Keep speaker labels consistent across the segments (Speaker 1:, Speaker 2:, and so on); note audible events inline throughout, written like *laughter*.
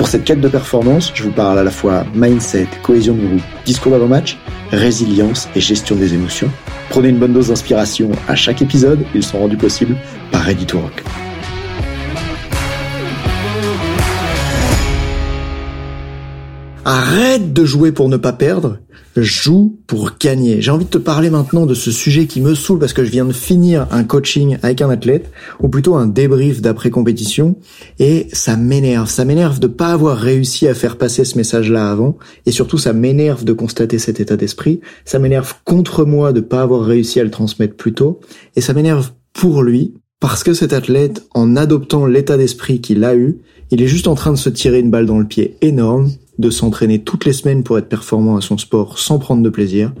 Speaker 1: Pour cette quête de performance, je vous parle à la fois mindset, cohésion de groupe, discours d'avant-match, résilience et gestion des émotions. Prenez une bonne dose d'inspiration à chaque épisode, ils sont rendus possibles par Ready Rock. Arrête de jouer pour ne pas perdre, joue pour gagner. J'ai envie de te parler maintenant de ce sujet qui me saoule parce que je viens de finir un coaching avec un athlète, ou plutôt un débrief d'après compétition, et ça m'énerve. Ça m'énerve de pas avoir réussi à faire passer ce message-là avant, et surtout ça m'énerve de constater cet état d'esprit. Ça m'énerve contre moi de pas avoir réussi à le transmettre plus tôt, et ça m'énerve pour lui parce que cet athlète, en adoptant l'état d'esprit qu'il a eu, il est juste en train de se tirer une balle dans le pied énorme de s'entraîner toutes les semaines pour être performant à son sport sans prendre de plaisir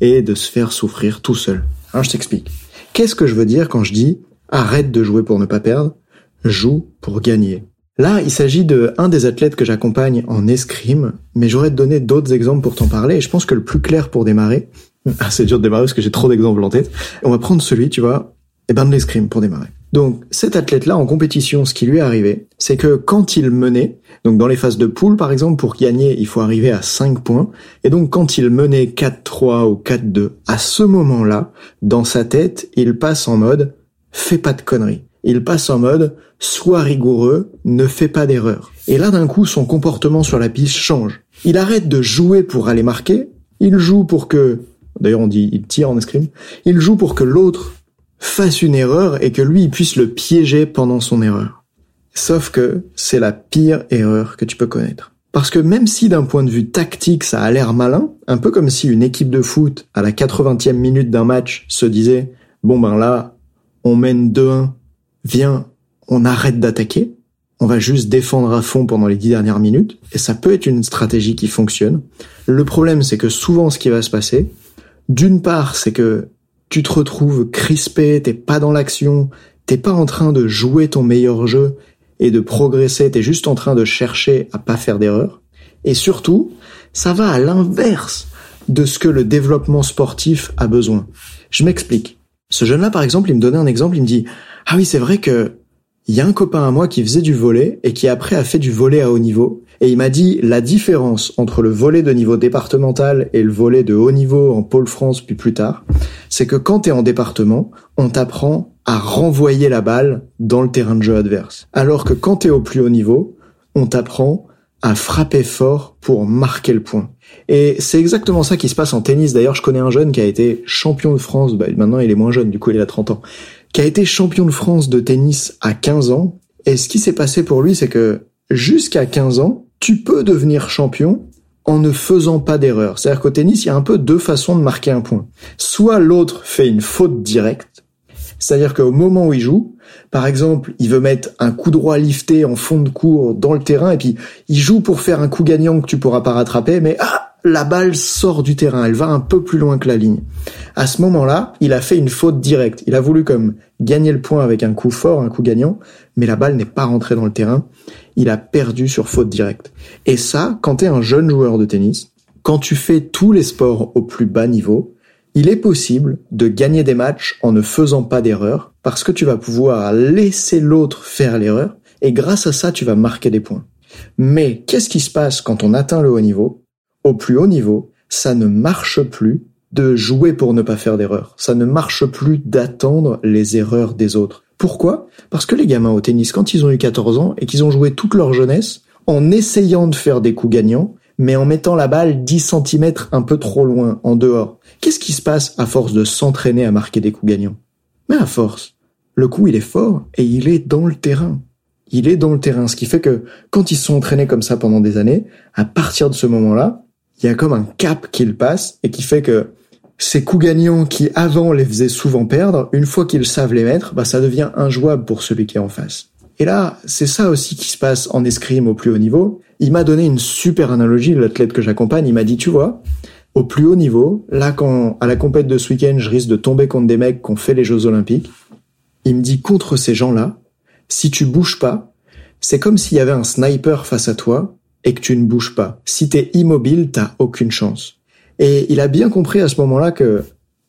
Speaker 1: et de se faire souffrir tout seul. Je t'explique. Qu'est-ce que je veux dire quand je dis arrête de jouer pour ne pas perdre, joue pour gagner. Là, il s'agit de un des athlètes que j'accompagne en escrime, mais j'aurais te donner d'autres exemples pour t'en parler et je pense que le plus clair pour démarrer, *laughs* ah, c'est dur de démarrer parce que j'ai trop d'exemples en tête. On va prendre celui, tu vois, et ben de l'escrime pour démarrer. Donc cet athlète-là en compétition, ce qui lui est arrivé, c'est que quand il menait, donc dans les phases de poule par exemple, pour gagner, il faut arriver à 5 points, et donc quand il menait 4-3 ou 4-2, à ce moment-là, dans sa tête, il passe en mode fais pas de conneries. Il passe en mode sois rigoureux, ne fais pas d'erreur. Et là d'un coup, son comportement sur la piste change. Il arrête de jouer pour aller marquer, il joue pour que, d'ailleurs on dit il tire en escrime, il joue pour que l'autre fasse une erreur et que lui puisse le piéger pendant son erreur. Sauf que c'est la pire erreur que tu peux connaître. Parce que même si d'un point de vue tactique ça a l'air malin, un peu comme si une équipe de foot à la 80e minute d'un match se disait bon ben là on mène 2-1, viens on arrête d'attaquer, on va juste défendre à fond pendant les dix dernières minutes, et ça peut être une stratégie qui fonctionne. Le problème c'est que souvent ce qui va se passer, d'une part c'est que tu te retrouves crispé, t'es pas dans l'action, t'es pas en train de jouer ton meilleur jeu et de progresser, t'es juste en train de chercher à pas faire d'erreur. Et surtout, ça va à l'inverse de ce que le développement sportif a besoin. Je m'explique. Ce jeune-là, par exemple, il me donnait un exemple, il me dit, ah oui, c'est vrai que y a un copain à moi qui faisait du volet et qui après a fait du volet à haut niveau. Et il m'a dit la différence entre le volet de niveau départemental et le volet de haut niveau en pôle France puis plus tard, c'est que quand tu es en département, on t'apprend à renvoyer la balle dans le terrain de jeu adverse. Alors que quand tu es au plus haut niveau, on t'apprend à frapper fort pour marquer le point. Et c'est exactement ça qui se passe en tennis. D'ailleurs, je connais un jeune qui a été champion de France, bah, maintenant il est moins jeune, du coup il a 30 ans, qui a été champion de France de tennis à 15 ans. Et ce qui s'est passé pour lui, c'est que jusqu'à 15 ans, tu peux devenir champion en ne faisant pas d'erreur. C'est-à-dire qu'au tennis, il y a un peu deux façons de marquer un point. Soit l'autre fait une faute directe, c'est-à-dire qu'au moment où il joue, par exemple, il veut mettre un coup droit lifté en fond de cours dans le terrain et puis il joue pour faire un coup gagnant que tu pourras pas rattraper, mais ah, la balle sort du terrain, elle va un peu plus loin que la ligne. À ce moment-là, il a fait une faute directe. Il a voulu comme gagner le point avec un coup fort, un coup gagnant, mais la balle n'est pas rentrée dans le terrain. Il a perdu sur faute directe. Et ça, quand tu es un jeune joueur de tennis, quand tu fais tous les sports au plus bas niveau, il est possible de gagner des matchs en ne faisant pas d'erreur parce que tu vas pouvoir laisser l'autre faire l'erreur et grâce à ça tu vas marquer des points. Mais qu'est-ce qui se passe quand on atteint le haut niveau? Au plus haut niveau, ça ne marche plus de jouer pour ne pas faire d'erreur. Ça ne marche plus d'attendre les erreurs des autres. Pourquoi? Parce que les gamins au tennis, quand ils ont eu 14 ans et qu'ils ont joué toute leur jeunesse, en essayant de faire des coups gagnants, mais en mettant la balle 10 cm un peu trop loin, en dehors. Qu'est-ce qui se passe à force de s'entraîner à marquer des coups gagnants? Mais à force, le coup il est fort et il est dans le terrain. Il est dans le terrain, ce qui fait que quand ils sont entraînés comme ça pendant des années, à partir de ce moment-là, il y a comme un cap qu'il passe et qui fait que ces coups gagnants qui avant les faisaient souvent perdre, une fois qu'ils savent les mettre, bah ça devient injouable pour celui qui est en face. Et là, c'est ça aussi qui se passe en escrime au plus haut niveau. Il m'a donné une super analogie, l'athlète que j'accompagne, il m'a dit, tu vois, au plus haut niveau, là quand à la compète de ce week-end, je risque de tomber contre des mecs qui ont fait les Jeux Olympiques, il me dit contre ces gens-là, si tu bouges pas, c'est comme s'il y avait un sniper face à toi et que tu ne bouges pas. Si t'es immobile, t'as aucune chance. Et il a bien compris à ce moment-là que,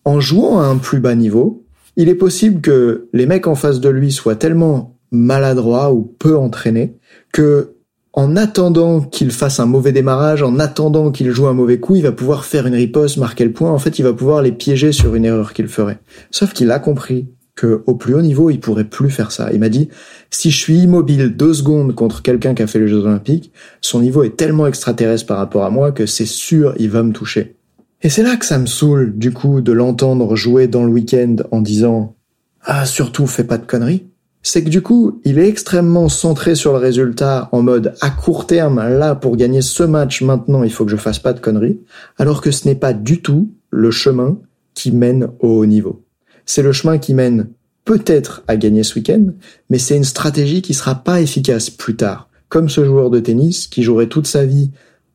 Speaker 1: en jouant à un plus bas niveau, il est possible que les mecs en face de lui soient tellement maladroits ou peu entraînés que en attendant qu'il fasse un mauvais démarrage, en attendant qu'il joue un mauvais coup, il va pouvoir faire une riposte, marquer le point. En fait, il va pouvoir les piéger sur une erreur qu'il ferait. Sauf qu'il a compris que au plus haut niveau, il pourrait plus faire ça. Il m'a dit, si je suis immobile deux secondes contre quelqu'un qui a fait les Jeux Olympiques, son niveau est tellement extraterrestre par rapport à moi que c'est sûr, il va me toucher. Et c'est là que ça me saoule, du coup, de l'entendre jouer dans le week-end en disant, ah, surtout, fais pas de conneries c'est que du coup, il est extrêmement centré sur le résultat en mode à court terme, là, pour gagner ce match maintenant, il faut que je fasse pas de conneries, alors que ce n'est pas du tout le chemin qui mène au haut niveau. C'est le chemin qui mène peut-être à gagner ce week-end, mais c'est une stratégie qui sera pas efficace plus tard. Comme ce joueur de tennis qui jouerait toute sa vie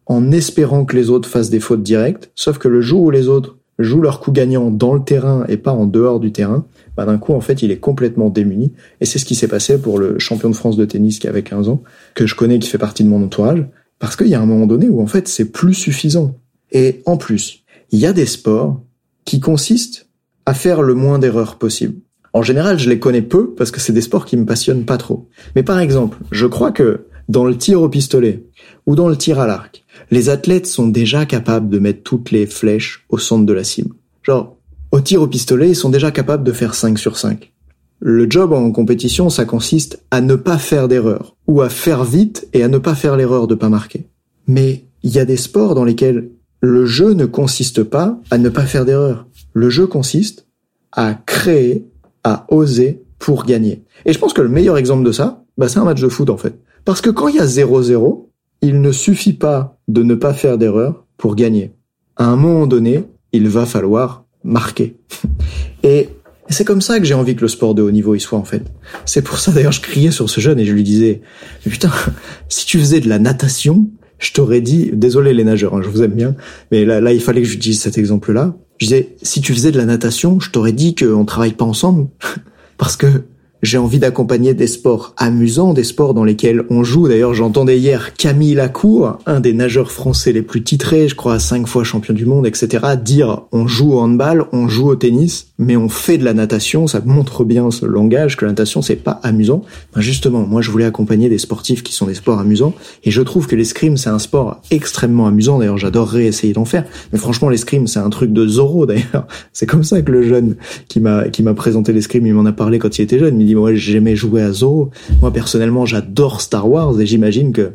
Speaker 1: en espérant que les autres fassent des fautes directes, sauf que le jour où les autres jouent leur coup gagnant dans le terrain et pas en dehors du terrain, bah d'un coup en fait il est complètement démuni. Et c'est ce qui s'est passé pour le champion de France de tennis qui avait 15 ans, que je connais, qui fait partie de mon entourage, parce qu'il y a un moment donné où en fait c'est plus suffisant. Et en plus, il y a des sports qui consistent à faire le moins d'erreurs possible. En général, je les connais peu parce que c'est des sports qui me passionnent pas trop. Mais par exemple, je crois que dans le tir au pistolet ou dans le tir à l'arc, les athlètes sont déjà capables de mettre toutes les flèches au centre de la cible. Genre, au tir au pistolet, ils sont déjà capables de faire 5 sur 5. Le job en compétition, ça consiste à ne pas faire d'erreur, ou à faire vite et à ne pas faire l'erreur de pas marquer. Mais il y a des sports dans lesquels le jeu ne consiste pas à ne pas faire d'erreur. Le jeu consiste à créer, à oser pour gagner. Et je pense que le meilleur exemple de ça, bah, c'est un match de foot en fait. Parce que quand il y a 0-0, il ne suffit pas de ne pas faire d'erreur pour gagner. À un moment donné, il va falloir marquer. *laughs* Et c'est comme ça que j'ai envie que le sport de haut niveau y soit en fait. C'est pour ça d'ailleurs je criais sur ce jeune et je lui disais putain *laughs* si tu faisais de la natation je t'aurais dit désolé les nageurs hein, je vous aime bien mais là il fallait que j'utilise cet exemple là je disais si tu faisais de la natation je t'aurais dit qu'on travaille pas ensemble. *laughs* Parce que j'ai envie d'accompagner des sports amusants, des sports dans lesquels on joue. D'ailleurs, j'entendais hier Camille Lacour, un des nageurs français les plus titrés, je crois cinq fois champion du monde, etc., dire on joue au handball, on joue au tennis, mais on fait de la natation. Ça montre bien ce langage que la natation c'est pas amusant. Ben justement, moi je voulais accompagner des sportifs qui sont des sports amusants, et je trouve que l'escrime c'est un sport extrêmement amusant. D'ailleurs, j'adorerais essayer d'en faire, mais franchement l'escrime c'est un truc de Zorro d'ailleurs. *laughs* C'est comme ça que le jeune qui m'a qui m'a présenté l'escrime, il m'en a parlé quand il était jeune dit moi j'aimais jouer à Zorro. Moi personnellement j'adore Star Wars et j'imagine que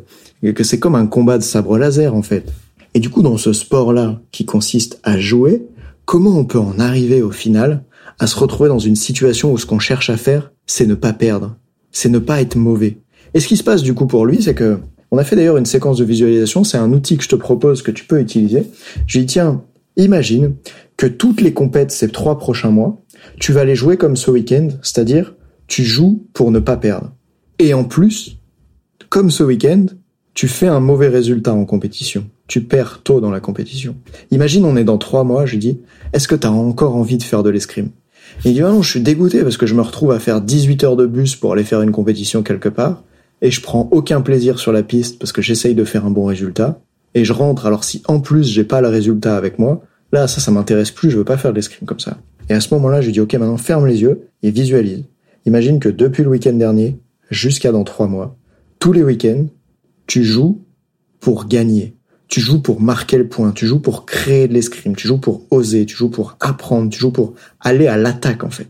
Speaker 1: que c'est comme un combat de sabre laser, en fait. Et du coup, dans ce sport-là, qui consiste à jouer, comment on peut en arriver au final à se retrouver dans une situation où ce qu'on cherche à faire, c'est ne pas perdre, c'est ne pas être mauvais? Et ce qui se passe du coup pour lui, c'est que on a fait d'ailleurs une séquence de visualisation, c'est un outil que je te propose que tu peux utiliser. Je lui dis tiens, imagine que toutes les compètes ces trois prochains mois, tu vas les jouer comme ce week-end, c'est-à-dire tu joues pour ne pas perdre. Et en plus, comme ce week-end, tu fais un mauvais résultat en compétition. Tu perds tôt dans la compétition. Imagine, on est dans trois mois, je dis, est-ce que tu as encore envie de faire de l'escrime? Il dit, ah non, je suis dégoûté parce que je me retrouve à faire 18 heures de bus pour aller faire une compétition quelque part, et je prends aucun plaisir sur la piste parce que j'essaye de faire un bon résultat, et je rentre, alors si en plus j'ai pas le résultat avec moi, là, ça, ça m'intéresse plus, je veux pas faire de l'escrime comme ça. Et à ce moment-là, je lui dis, ok, maintenant ferme les yeux et visualise. Imagine que depuis le week-end dernier, jusqu'à dans trois mois, tous les week-ends, tu joues pour gagner. Tu joues pour marquer le point, tu joues pour créer de l'escrime, tu joues pour oser, tu joues pour apprendre, tu joues pour aller à l'attaque en fait.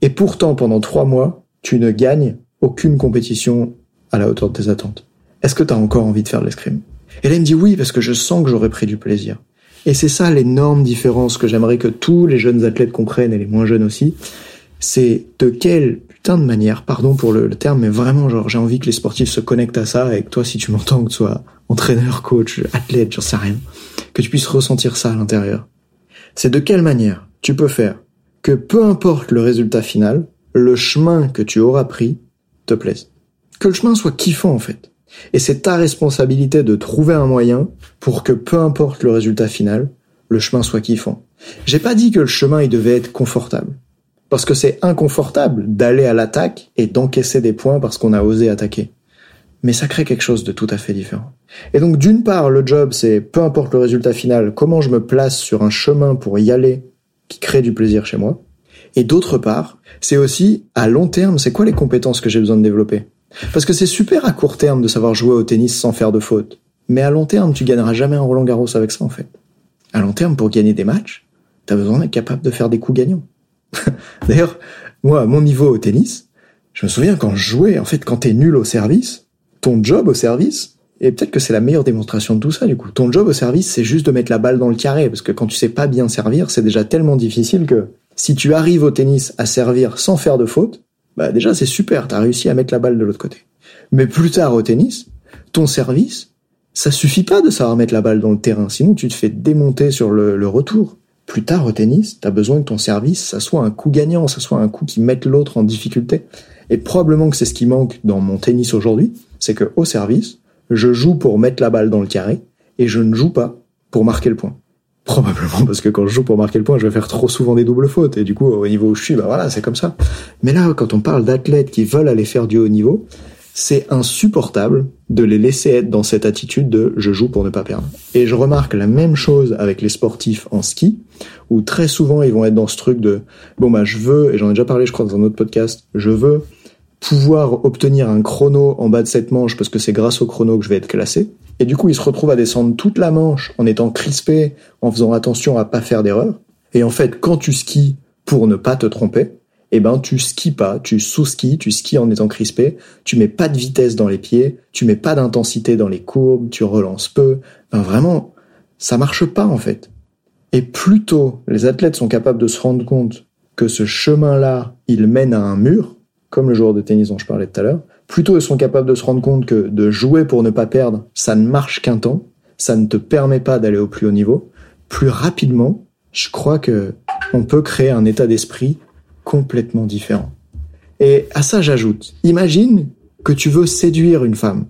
Speaker 1: Et pourtant, pendant trois mois, tu ne gagnes aucune compétition à la hauteur de tes attentes. Est-ce que tu as encore envie de faire de l'escrime? Et là, il me dit oui, parce que je sens que j'aurais pris du plaisir. Et c'est ça l'énorme différence que j'aimerais que tous les jeunes athlètes comprennent, et les moins jeunes aussi, c'est de quelle putain de manière, pardon pour le, terme, mais vraiment, genre, j'ai envie que les sportifs se connectent à ça et que toi, si tu m'entends, que tu sois entraîneur, coach, athlète, j'en sais rien, que tu puisses ressentir ça à l'intérieur. C'est de quelle manière tu peux faire que peu importe le résultat final, le chemin que tu auras pris te plaise. Que le chemin soit kiffant, en fait. Et c'est ta responsabilité de trouver un moyen pour que peu importe le résultat final, le chemin soit kiffant. J'ai pas dit que le chemin il devait être confortable. Parce que c'est inconfortable d'aller à l'attaque et d'encaisser des points parce qu'on a osé attaquer. Mais ça crée quelque chose de tout à fait différent. Et donc d'une part, le job, c'est peu importe le résultat final, comment je me place sur un chemin pour y aller qui crée du plaisir chez moi. Et d'autre part, c'est aussi à long terme, c'est quoi les compétences que j'ai besoin de développer? Parce que c'est super à court terme de savoir jouer au tennis sans faire de faute. Mais à long terme, tu gagneras jamais un Roland Garros avec ça en fait. À long terme, pour gagner des matchs, t'as besoin d'être capable de faire des coups gagnants. *laughs* D'ailleurs, moi, à mon niveau au tennis, je me souviens quand je jouais, en fait, quand t'es nul au service, ton job au service, et peut-être que c'est la meilleure démonstration de tout ça, du coup, ton job au service, c'est juste de mettre la balle dans le carré, parce que quand tu sais pas bien servir, c'est déjà tellement difficile que si tu arrives au tennis à servir sans faire de faute, bah déjà c'est super, t'as réussi à mettre la balle de l'autre côté. Mais plus tard au tennis, ton service, ça suffit pas de savoir mettre la balle dans le terrain, sinon tu te fais démonter sur le, le retour. Plus tard au tennis, tu as besoin que ton service, ça soit un coup gagnant, ça soit un coup qui mette l'autre en difficulté. Et probablement que c'est ce qui manque dans mon tennis aujourd'hui, c'est que au service, je joue pour mettre la balle dans le carré et je ne joue pas pour marquer le point. Probablement parce que quand je joue pour marquer le point, je vais faire trop souvent des doubles fautes et du coup au niveau où je suis, bah voilà, c'est comme ça. Mais là, quand on parle d'athlètes qui veulent aller faire du haut niveau, c'est insupportable de les laisser être dans cette attitude de je joue pour ne pas perdre. Et je remarque la même chose avec les sportifs en ski, où très souvent ils vont être dans ce truc de bon bah je veux, et j'en ai déjà parlé je crois dans un autre podcast, je veux pouvoir obtenir un chrono en bas de cette manche parce que c'est grâce au chrono que je vais être classé. Et du coup ils se retrouvent à descendre toute la manche en étant crispés, en faisant attention à pas faire d'erreur. Et en fait quand tu skis pour ne pas te tromper, eh ben tu skis pas, tu sous-skis, tu skis en étant crispé, tu mets pas de vitesse dans les pieds, tu mets pas d'intensité dans les courbes, tu relances peu. Ben vraiment, ça marche pas en fait. Et plus tôt les athlètes sont capables de se rendre compte que ce chemin-là, il mène à un mur, comme le joueur de tennis dont je parlais tout à l'heure, plus tôt ils sont capables de se rendre compte que de jouer pour ne pas perdre, ça ne marche qu'un temps, ça ne te permet pas d'aller au plus haut niveau, plus rapidement, je crois que on peut créer un état d'esprit complètement différent. Et à ça j'ajoute, imagine que tu veux séduire une femme.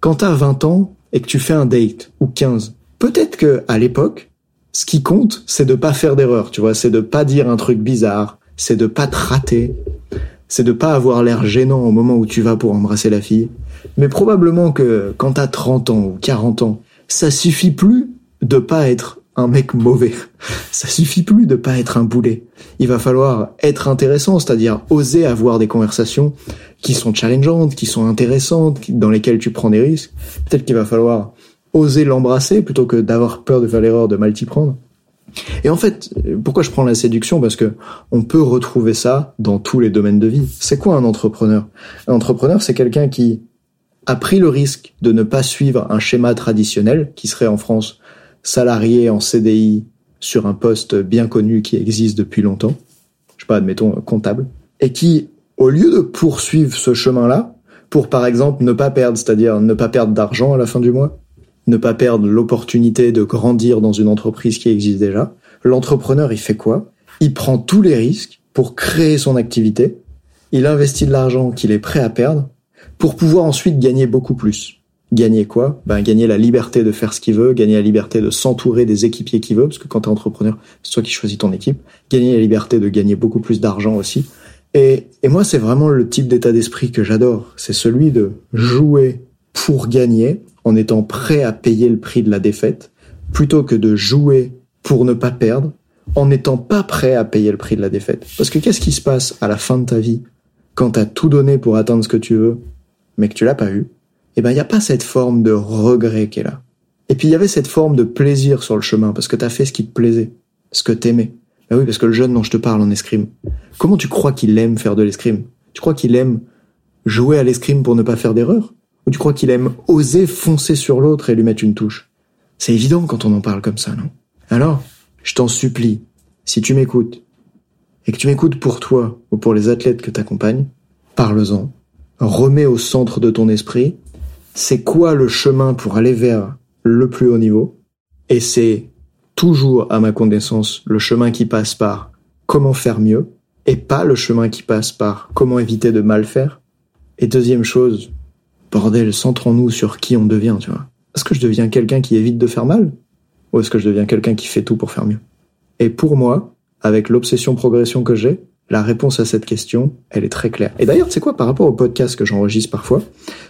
Speaker 1: Quand t'as 20 ans et que tu fais un date, ou 15, peut-être que à l'époque, ce qui compte, c'est de pas faire d'erreur, tu vois, c'est de pas dire un truc bizarre, c'est de pas te rater, c'est de pas avoir l'air gênant au moment où tu vas pour embrasser la fille. Mais probablement que quand t'as 30 ans ou 40 ans, ça suffit plus de pas être un mec mauvais. Ça suffit plus de pas être un boulet. Il va falloir être intéressant, c'est-à-dire oser avoir des conversations qui sont challengeantes, qui sont intéressantes, dans lesquelles tu prends des risques. Peut-être qu'il va falloir oser l'embrasser plutôt que d'avoir peur de faire l'erreur de mal t'y prendre. Et en fait, pourquoi je prends la séduction? Parce que on peut retrouver ça dans tous les domaines de vie. C'est quoi un entrepreneur? Un entrepreneur, c'est quelqu'un qui a pris le risque de ne pas suivre un schéma traditionnel qui serait en France salarié en CDI sur un poste bien connu qui existe depuis longtemps, je sais pas, admettons comptable, et qui, au lieu de poursuivre ce chemin-là, pour par exemple ne pas perdre, c'est-à-dire ne pas perdre d'argent à la fin du mois, ne pas perdre l'opportunité de grandir dans une entreprise qui existe déjà, l'entrepreneur il fait quoi? Il prend tous les risques pour créer son activité, il investit de l'argent qu'il est prêt à perdre pour pouvoir ensuite gagner beaucoup plus. Gagner quoi? Ben gagner la liberté de faire ce qu'il veut, gagner la liberté de s'entourer des équipiers qu'il veut, parce que quand t'es entrepreneur, c'est toi qui choisis ton équipe. Gagner la liberté de gagner beaucoup plus d'argent aussi. Et, et moi, c'est vraiment le type d'état d'esprit que j'adore. C'est celui de jouer pour gagner en étant prêt à payer le prix de la défaite, plutôt que de jouer pour ne pas perdre en n'étant pas prêt à payer le prix de la défaite. Parce que qu'est-ce qui se passe à la fin de ta vie quand t'as tout donné pour atteindre ce que tu veux, mais que tu l'as pas eu? Eh ben, il n'y a pas cette forme de regret qui est là. Et puis il y avait cette forme de plaisir sur le chemin, parce que t'as fait ce qui te plaisait, ce que t'aimais. Ben oui, parce que le jeune dont je te parle en escrime, comment tu crois qu'il aime faire de l'escrime? Tu crois qu'il aime jouer à l'escrime pour ne pas faire d'erreur Ou tu crois qu'il aime oser foncer sur l'autre et lui mettre une touche? C'est évident quand on en parle comme ça, non? Alors, je t'en supplie, si tu m'écoutes, et que tu m'écoutes pour toi ou pour les athlètes que t'accompagnes, parle-en. Remets au centre de ton esprit, c'est quoi le chemin pour aller vers le plus haut niveau, et c'est toujours, à ma connaissance, le chemin qui passe par comment faire mieux, et pas le chemin qui passe par comment éviter de mal faire. Et deuxième chose, bordel, centrons-nous sur qui on devient, tu vois. Est-ce que je deviens quelqu'un qui évite de faire mal Ou est-ce que je deviens quelqu'un qui fait tout pour faire mieux? Et pour moi, avec l'obsession progression que j'ai, la réponse à cette question, elle est très claire. Et d'ailleurs, sais quoi, par rapport au podcast que j'enregistre parfois,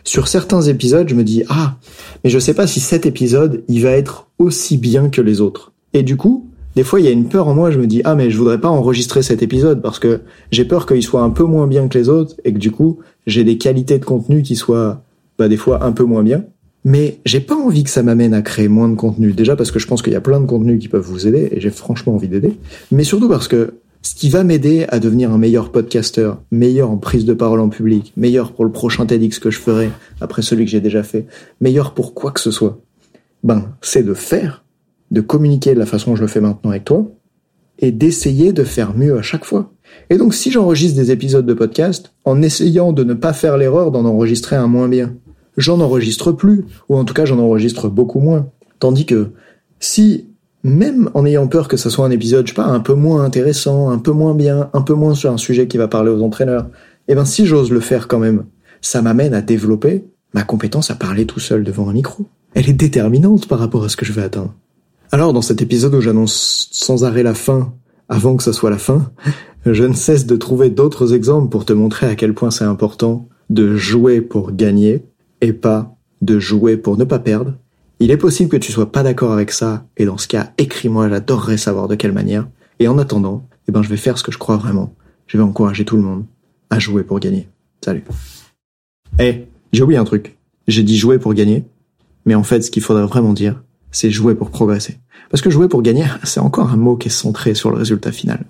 Speaker 1: sur certains épisodes, je me dis, ah, mais je sais pas si cet épisode, il va être aussi bien que les autres. Et du coup, des fois, il y a une peur en moi, je me dis, ah, mais je voudrais pas enregistrer cet épisode parce que j'ai peur qu'il soit un peu moins bien que les autres et que du coup, j'ai des qualités de contenu qui soient, bah, des fois un peu moins bien. Mais j'ai pas envie que ça m'amène à créer moins de contenu. Déjà parce que je pense qu'il y a plein de contenus qui peuvent vous aider et j'ai franchement envie d'aider. Mais surtout parce que ce qui va m'aider à devenir un meilleur podcasteur, meilleur en prise de parole en public, meilleur pour le prochain TEDx que je ferai après celui que j'ai déjà fait, meilleur pour quoi que ce soit, ben, c'est de faire, de communiquer de la façon que je le fais maintenant avec toi et d'essayer de faire mieux à chaque fois. Et donc si j'enregistre des épisodes de podcast en essayant de ne pas faire l'erreur d'en enregistrer un moins bien, j'en enregistre plus, ou en tout cas j'en enregistre beaucoup moins. Tandis que si, même en ayant peur que ce soit un épisode, je sais pas, un peu moins intéressant, un peu moins bien, un peu moins sur un sujet qui va parler aux entraîneurs, eh ben si j'ose le faire quand même, ça m'amène à développer ma compétence à parler tout seul devant un micro. Elle est déterminante par rapport à ce que je vais atteindre. Alors dans cet épisode où j'annonce sans arrêt la fin, avant que ce soit la fin, *laughs* je ne cesse de trouver d'autres exemples pour te montrer à quel point c'est important de jouer pour gagner et pas de jouer pour ne pas perdre. Il est possible que tu sois pas d'accord avec ça, et dans ce cas, écris-moi, j'adorerais savoir de quelle manière. Et en attendant, eh ben, je vais faire ce que je crois vraiment. Je vais encourager tout le monde à jouer pour gagner. Salut. Eh, j'ai oublié un truc. J'ai dit jouer pour gagner, mais en fait, ce qu'il faudrait vraiment dire, c'est jouer pour progresser. Parce que jouer pour gagner, *laughs* c'est encore un mot qui est centré sur le résultat final.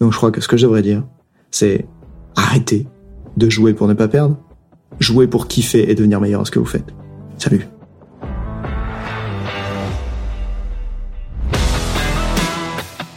Speaker 1: Donc je crois que ce que je devrais dire, c'est arrêter de jouer pour ne pas perdre Jouer pour kiffer et devenir meilleur à ce que vous faites. Salut.